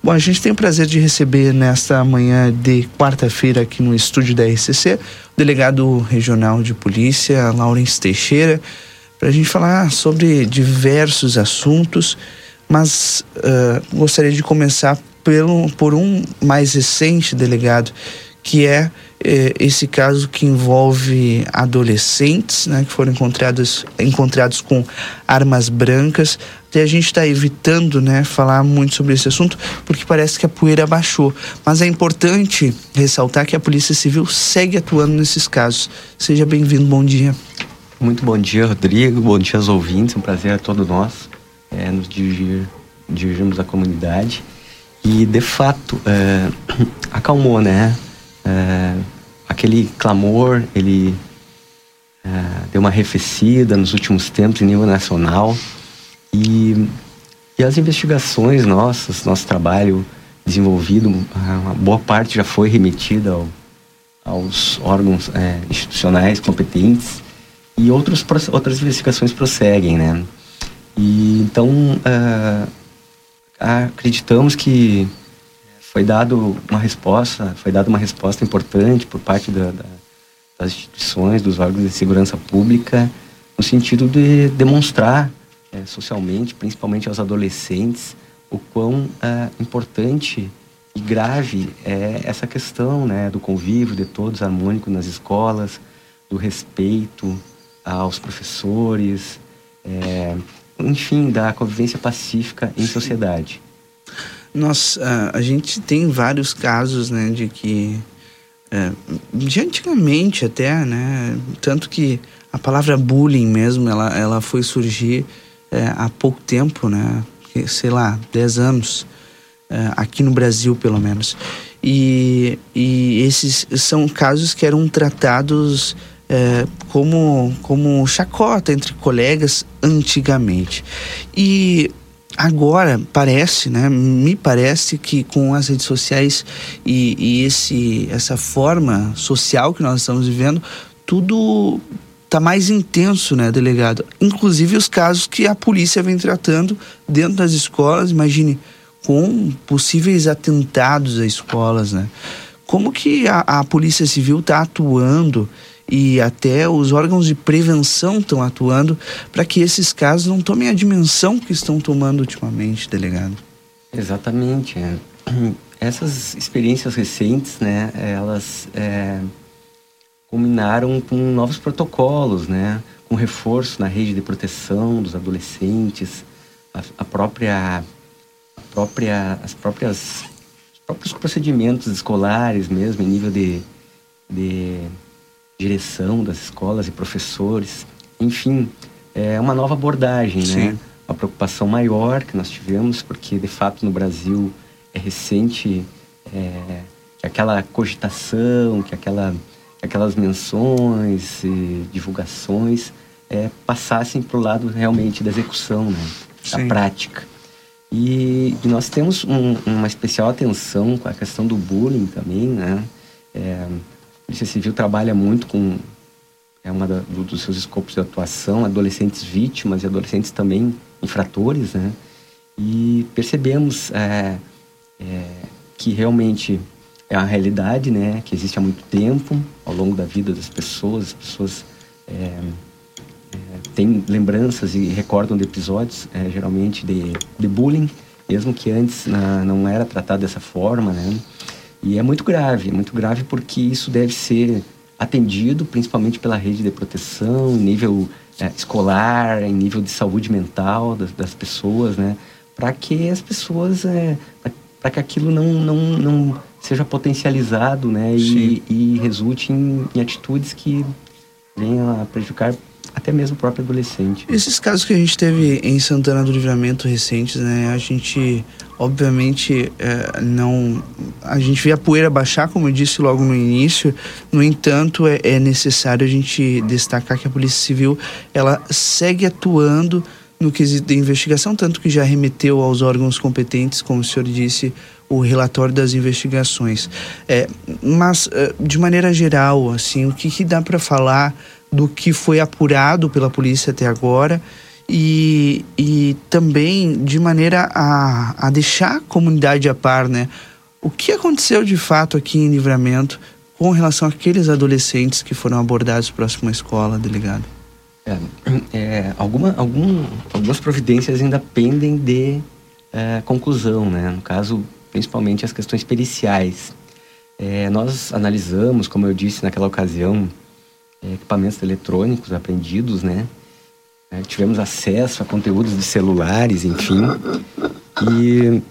Bom, a gente tem o prazer de receber nesta manhã de quarta-feira aqui no estúdio da RCC o delegado regional de polícia, Laurence Teixeira, para a gente falar sobre diversos assuntos, mas uh, gostaria de começar pelo, por um mais recente delegado, que é esse caso que envolve adolescentes, né, que foram encontrados, encontrados com armas brancas. Até a gente está evitando, né, falar muito sobre esse assunto, porque parece que a poeira baixou. Mas é importante ressaltar que a Polícia Civil segue atuando nesses casos. Seja bem-vindo, bom dia. Muito bom dia, Rodrigo. Bom dia aos ouvintes. É um prazer a todos nós é, nos dirigir, dirigirmos à comunidade. E, de fato, é, acalmou, né? É, aquele clamor, ele é, deu uma arrefecida nos últimos tempos em nível nacional. E, e as investigações nossas, nosso trabalho desenvolvido, uma boa parte já foi remetida ao, aos órgãos é, institucionais competentes e outros, outras investigações prosseguem, né? E então uh, acreditamos que foi dado uma resposta, foi dada uma resposta importante por parte da, da, das instituições, dos órgãos de segurança pública, no sentido de demonstrar é, socialmente, principalmente aos adolescentes, o quão é, importante e grave é essa questão né, do convívio de todos harmônico nas escolas, do respeito aos professores, é, enfim, da convivência pacífica em sociedade. Nós, a, a gente tem vários casos, né, de que é, de antigamente até, né, tanto que a palavra bullying mesmo, ela, ela foi surgir é, há pouco tempo, né, sei lá, 10 anos, é, aqui no Brasil pelo menos. E, e esses são casos que eram tratados é, como, como chacota entre colegas antigamente. E agora parece, né? Me parece que com as redes sociais e, e esse, essa forma social que nós estamos vivendo, tudo tá mais intenso, né, delegado? Inclusive os casos que a polícia vem tratando dentro das escolas, imagine, com possíveis atentados a escolas, né? Como que a, a Polícia Civil está atuando e até os órgãos de prevenção estão atuando para que esses casos não tomem a dimensão que estão tomando ultimamente, delegado. Exatamente. É. Essas experiências recentes, né, elas é, culminaram com novos protocolos, né, com reforço na rede de proteção dos adolescentes, a, a própria, a própria, as próprias, próprios procedimentos escolares mesmo, em nível de, de direção das escolas e professores. Enfim, é uma nova abordagem, né? Sim. né? Uma preocupação maior que nós tivemos, porque de fato no Brasil é recente é, que aquela cogitação, que, aquela, que aquelas menções e divulgações é, passassem para o lado realmente da execução, né? da prática. E, nós temos um, uma especial atenção com a questão do bullying também, né? É, Polícia Civil trabalha muito com é uma da, do, dos seus escopos de atuação, adolescentes vítimas e adolescentes também infratores, né? E percebemos é, é, que realmente é uma realidade, né? Que existe há muito tempo, ao longo da vida das pessoas, as pessoas é têm lembranças e recordam de episódios, é, geralmente de, de bullying, mesmo que antes na, não era tratado dessa forma, né? E é muito grave, é muito grave porque isso deve ser atendido principalmente pela rede de proteção, em nível é, escolar, em nível de saúde mental das, das pessoas, né? Para que as pessoas, é, para que aquilo não, não, não seja potencializado, né? E, e resulte em, em atitudes que venham a prejudicar até mesmo o próprio adolescente. Esses casos que a gente teve em Santana do Livramento recentes, né? A gente, obviamente, é, não. A gente vê a poeira baixar, como eu disse logo no início. No entanto, é, é necessário a gente destacar que a Polícia Civil ela segue atuando no quesito de investigação, tanto que já remeteu aos órgãos competentes, como o senhor disse, o relatório das investigações. É, mas, é, de maneira geral, assim, o que, que dá para falar do que foi apurado pela polícia até agora e, e também de maneira a, a deixar a comunidade a par, né? O que aconteceu de fato aqui em Livramento com relação àqueles adolescentes que foram abordados próximo à escola, delegado? É, é, alguma, algum, algumas providências ainda pendem de é, conclusão, né? No caso, principalmente as questões periciais. É, nós analisamos, como eu disse naquela ocasião, equipamentos eletrônicos apreendidos, né? É, tivemos acesso a conteúdos de celulares, enfim, e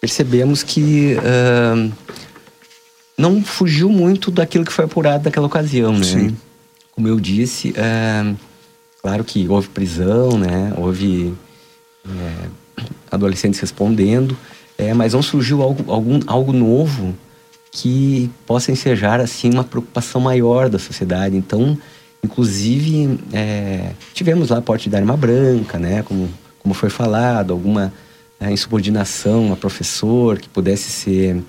percebemos que uh, não fugiu muito daquilo que foi apurado naquela ocasião, né? Sim. Como eu disse, uh, claro que houve prisão, né? Houve uh, adolescentes respondendo, é, mas não surgiu algo, algum, algo novo que possa ensejar assim uma preocupação maior da sociedade. Então, inclusive, é, tivemos lá porte de arma branca, né, como, como foi falado, alguma é, insubordinação a professor que pudesse ser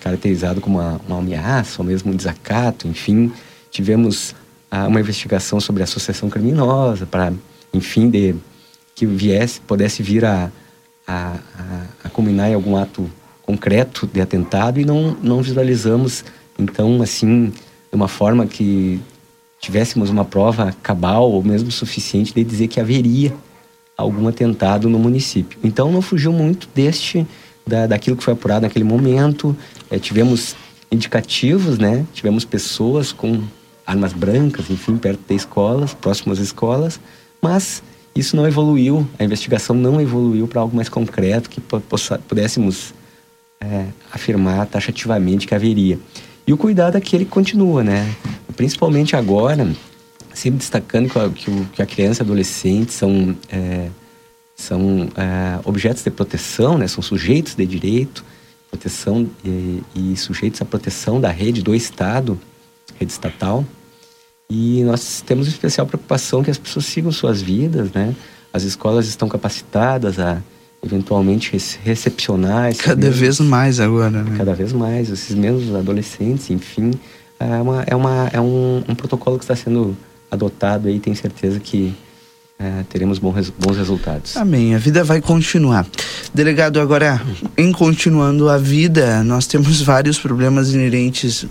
caracterizado como uma, uma ameaça ou mesmo um desacato, enfim. Tivemos ah, uma investigação sobre associação criminosa para, enfim, de, que viesse, pudesse vir a, a, a, a culminar em algum ato concreto de atentado e não, não visualizamos, então, assim, de uma forma que tivéssemos uma prova cabal ou mesmo suficiente de dizer que haveria algum atentado no município. Então, não fugiu muito deste, da, daquilo que foi apurado naquele momento. É, tivemos indicativos, né? Tivemos pessoas com armas brancas, enfim, perto de escolas, próximas escolas, mas isso não evoluiu, a investigação não evoluiu para algo mais concreto que pudéssemos é, afirmar taxativamente que haveria. E o cuidado aqui ele continua, né? Principalmente agora, sempre destacando que, a, que, que a criança e adolescente são, é, são é, objetos de proteção, né? São sujeitos de direito, proteção e, e sujeitos à proteção da rede do Estado, rede estatal. E nós temos especial preocupação que as pessoas sigam suas vidas, né? As escolas estão capacitadas a eventualmente recepcionar. Cada mesmos, vez mais agora, né? Cada vez mais, esses mesmos adolescentes, enfim. É, uma, é, uma, é um, um protocolo que está sendo adotado aí, tenho certeza que é, teremos bons, bons resultados. Amém. A vida vai continuar. Delegado, agora, em continuando a vida, nós temos vários problemas inerentes uh,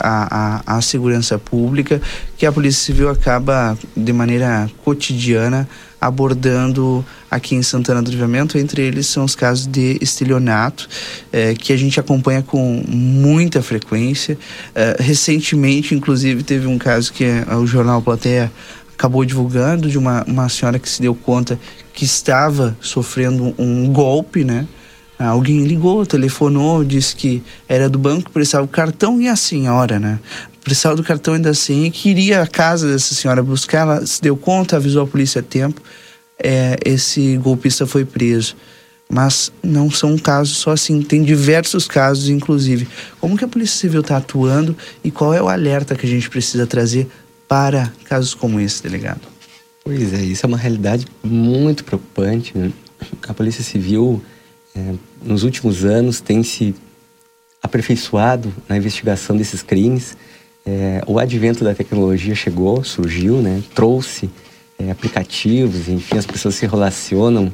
à, à, à segurança pública que a Polícia Civil acaba, de maneira cotidiana, abordando aqui em Santana do Livramento. Entre eles são os casos de estelionato, eh, que a gente acompanha com muita frequência. Eh, recentemente, inclusive, teve um caso que o jornal Plateia acabou divulgando de uma, uma senhora que se deu conta que estava sofrendo um golpe, né? Alguém ligou, telefonou, disse que era do banco, precisava o cartão e a senhora, né? Precisava do cartão e da senha, queria a casa dessa senhora buscar, ela se deu conta, avisou a polícia a tempo, é, esse golpista foi preso. Mas não são casos só assim, tem diversos casos, inclusive. Como que a Polícia Civil está atuando e qual é o alerta que a gente precisa trazer para casos como esse, delegado? Pois é, isso é uma realidade muito preocupante. Né? A Polícia Civil, é, nos últimos anos, tem se aperfeiçoado na investigação desses crimes. É, o advento da tecnologia chegou, surgiu, né? trouxe é, aplicativos, enfim, as pessoas se relacionam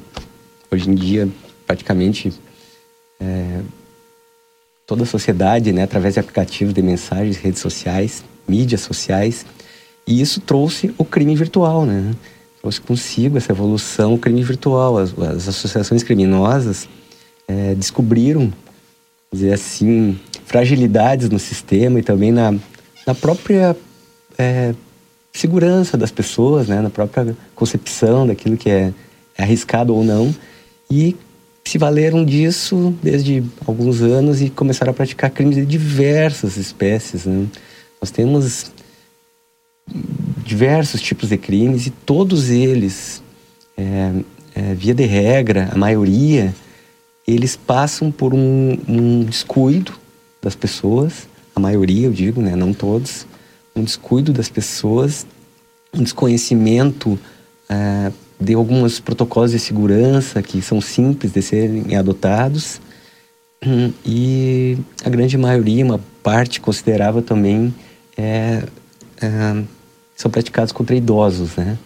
hoje em dia praticamente é, toda a sociedade, né, através de aplicativos de mensagens, redes sociais, mídias sociais. E isso trouxe o crime virtual, né? Trouxe consigo essa evolução, o crime virtual. As, as associações criminosas é, descobriram, dizer assim, fragilidades no sistema e também na, na própria é, segurança das pessoas, né? Na própria concepção daquilo que é, é arriscado ou não. E se valeram disso desde alguns anos e começaram a praticar crimes de diversas espécies. Né? Nós temos diversos tipos de crimes e todos eles, é, é, via de regra, a maioria, eles passam por um, um, descuido das pessoas, a maioria eu digo, né, não todos, um descuido das pessoas, um desconhecimento é, de alguns protocolos de segurança que são simples de serem adotados e a grande maioria, uma parte considerável também, é, é, são praticados contra idosos, né?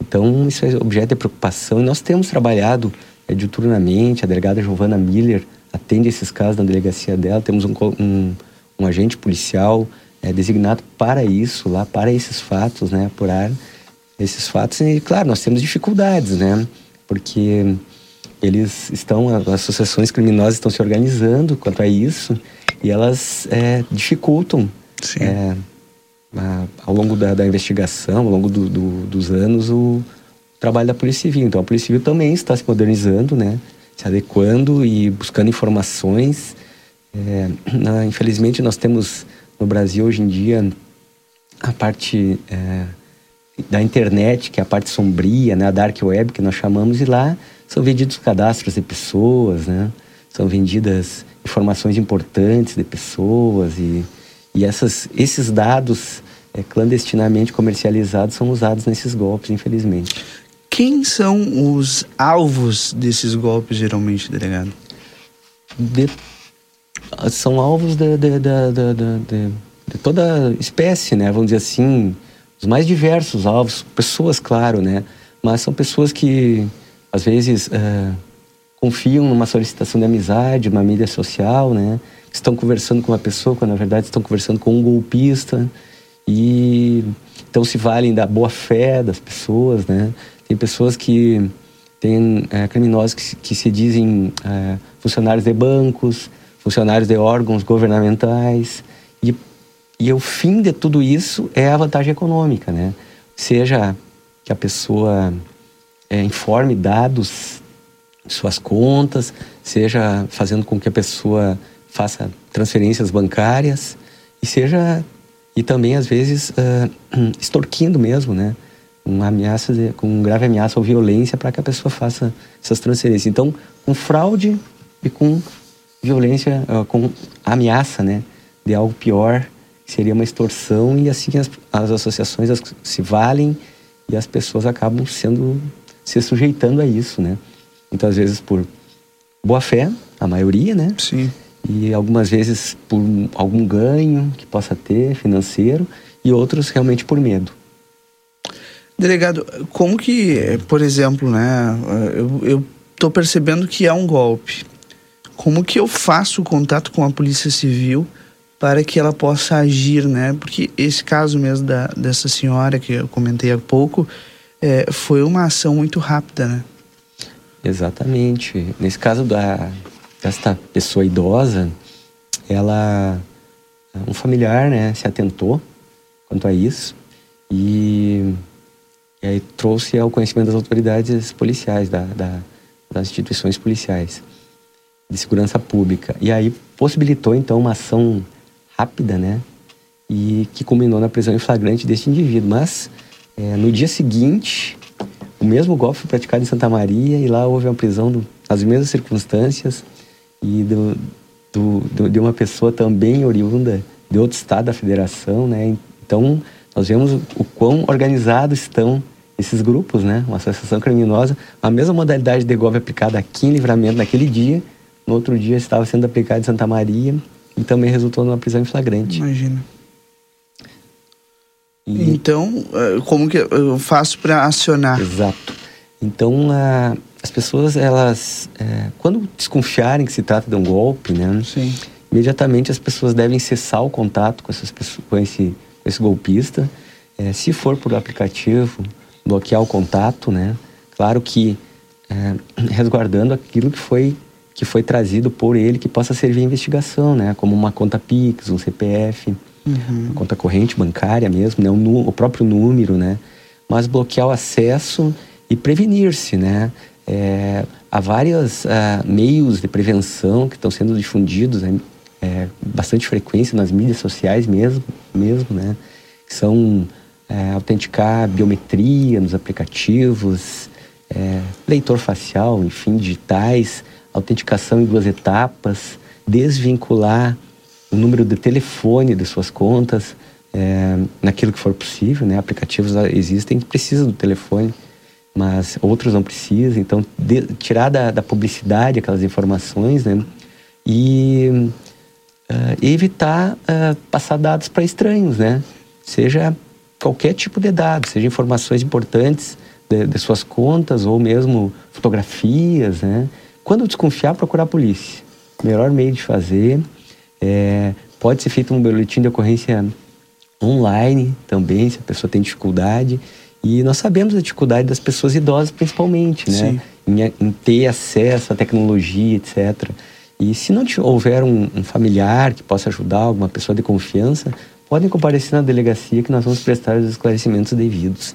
Então, isso é objeto de preocupação e nós temos trabalhado é, diuturnamente. A delegada Giovana Miller atende esses casos na delegacia dela. Temos um, um, um agente policial é, designado para isso, lá para esses fatos, né, apurar esses fatos. E, claro, nós temos dificuldades, né, porque eles estão, as associações criminosas estão se organizando quanto a isso e elas é, dificultam é, a, ao longo da, da, investigação, ao longo do, do, dos anos, o trabalho da Polícia Civil. Então, a Polícia Civil também está se modernizando, né, se adequando e buscando informações. É, na, infelizmente, nós temos no Brasil hoje em dia a parte é, da internet, que é a parte sombria, né, a dark web que nós chamamos, e lá são vendidos cadastros de pessoas, né? São vendidas informações importantes de pessoas e, e essas, esses dados é, clandestinamente comercializados são usados nesses golpes, infelizmente. Quem são os alvos desses golpes, geralmente, delegado? De, são alvos de, de, de, de, toda espécie, né? Vamos dizer assim, os mais diversos alvos, pessoas, claro, né? Mas são pessoas que às vezes é, confiam numa solicitação de amizade, uma mídia social, né? Estão conversando com uma pessoa quando na verdade estão conversando com um golpista e então se valem da boa fé das pessoas, né? Tem pessoas que tem é, criminosos que, que, se dizem é, funcionários de bancos, funcionários de órgãos governamentais e, e o fim de tudo isso é a vantagem econômica, né? Seja que a pessoa é, informe dados de suas contas, seja fazendo com que a pessoa faça transferências bancárias e seja e também às vezes uh, extorquindo mesmo, né? Com ameaça, de, com grave ameaça ou violência para que a pessoa faça essas transferências. Então, com fraude e com violência, uh, com ameaça, né? De algo pior, seria uma extorsão e assim as, as associações as, se valem e as pessoas acabam sendo se sujeitando a isso, né? Muitas vezes por boa fé, a maioria, né? Sim. E algumas vezes por algum ganho que possa ter financeiro e outros realmente por medo. Delegado, como que, por exemplo, né, eu, eu tô percebendo que é um golpe. Como que eu faço o contato com a Polícia Civil para que ela possa agir, né? Porque esse caso mesmo da, dessa senhora que eu comentei há pouco, é, foi uma ação muito rápida, né? Exatamente. Nesse caso da desta pessoa idosa, ela um familiar, né, se atentou quanto a isso e, e aí trouxe ao conhecimento das autoridades policiais, da, da, das instituições policiais de segurança pública. E aí possibilitou então uma ação rápida, né, e que culminou na prisão em flagrante deste indivíduo. Mas é, no dia seguinte, o mesmo golpe foi praticado em Santa Maria e lá houve uma prisão do, nas mesmas circunstâncias e do, do, de uma pessoa também oriunda de outro estado da federação, né? Então, nós vemos o quão organizados estão esses grupos, né? Uma associação criminosa, a mesma modalidade de golpe aplicada aqui em Livramento naquele dia, no outro dia estava sendo aplicada em Santa Maria e também resultou numa prisão em flagrante. Imagina. E... Então, eh, como que eu faço para acionar? Exato. Então, a, as pessoas, elas, é, quando desconfiarem que se trata de um golpe, né? Sim. Imediatamente as pessoas devem cessar o contato com, essas pessoas, com, esse, com esse golpista. É, se for por aplicativo, bloquear o contato, né? Claro que é, resguardando aquilo que foi que foi trazido por ele que possa servir à investigação, né? Como uma conta Pix, um CPF uhum. conta corrente bancária mesmo, né? o, o, próprio número, né? Mas bloquear o acesso e prevenir-se, né? É, há vários uh, meios de prevenção que estão sendo difundidos, né? é, bastante frequência nas mídias sociais mesmo, mesmo, né? Que são é, autenticar biometria nos aplicativos, é, leitor facial, enfim, digitais, autenticação em duas etapas, desvincular o número de telefone de suas contas, é, naquilo que for possível, né? Aplicativos existem que precisam do telefone, mas outros não precisam. Então, de, tirar da, da, publicidade aquelas informações, né? E uh, evitar uh, passar dados para estranhos, né? Seja qualquer tipo de dado, seja informações importantes de, de suas contas ou mesmo fotografias, né? Quando desconfiar, procurar a polícia. Melhor meio de fazer é, pode ser feito um boletim de ocorrência online também, se a pessoa tem dificuldade. E nós sabemos a dificuldade das pessoas idosas, principalmente, né? Em, em, ter acesso à tecnologia, etc. E se não houver um, um, familiar que possa ajudar, alguma pessoa de confiança, podem comparecer na delegacia que nós vamos prestar os esclarecimentos devidos.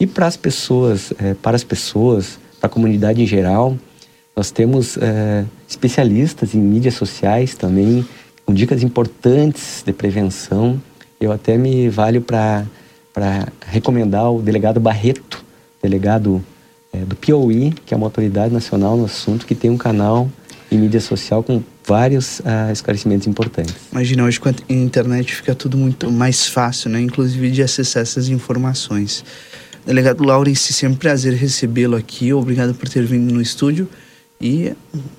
E para as pessoas, é, para as pessoas, para a comunidade em geral, nós temos é, especialistas em mídias sociais também, com dicas importantes de prevenção. Eu até me valho para recomendar o delegado Barreto, delegado é, do Piauí, que é uma autoridade nacional no assunto, que tem um canal em mídia social com vários uh, esclarecimentos importantes. Imagina, hoje com a internet fica tudo muito mais fácil, né? Inclusive de acessar essas informações. Delegado Laurence, sempre um prazer recebê-lo aqui. Obrigado por ter vindo no estúdio. E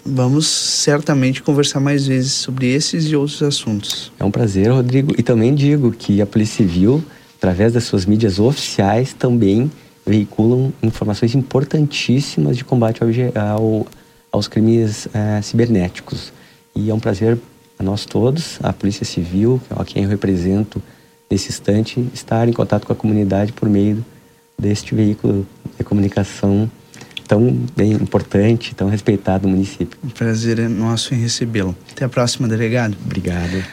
vamos certamente conversar mais vezes sobre esses e outros assuntos. É um prazer, Rodrigo. E também digo que a Polícia Civil, através das suas mídias oficiais, também veiculam informações importantíssimas de combate ao, ao, aos crimes é, cibernéticos. E é um prazer a nós todos, a Polícia Civil, a quem eu represento nesse instante, estar em contato com a comunidade por meio deste veículo de comunicação tão bem importante, tão respeitado no município. O prazer é nosso em recebê-lo. Até a próxima, delegado. Obrigado.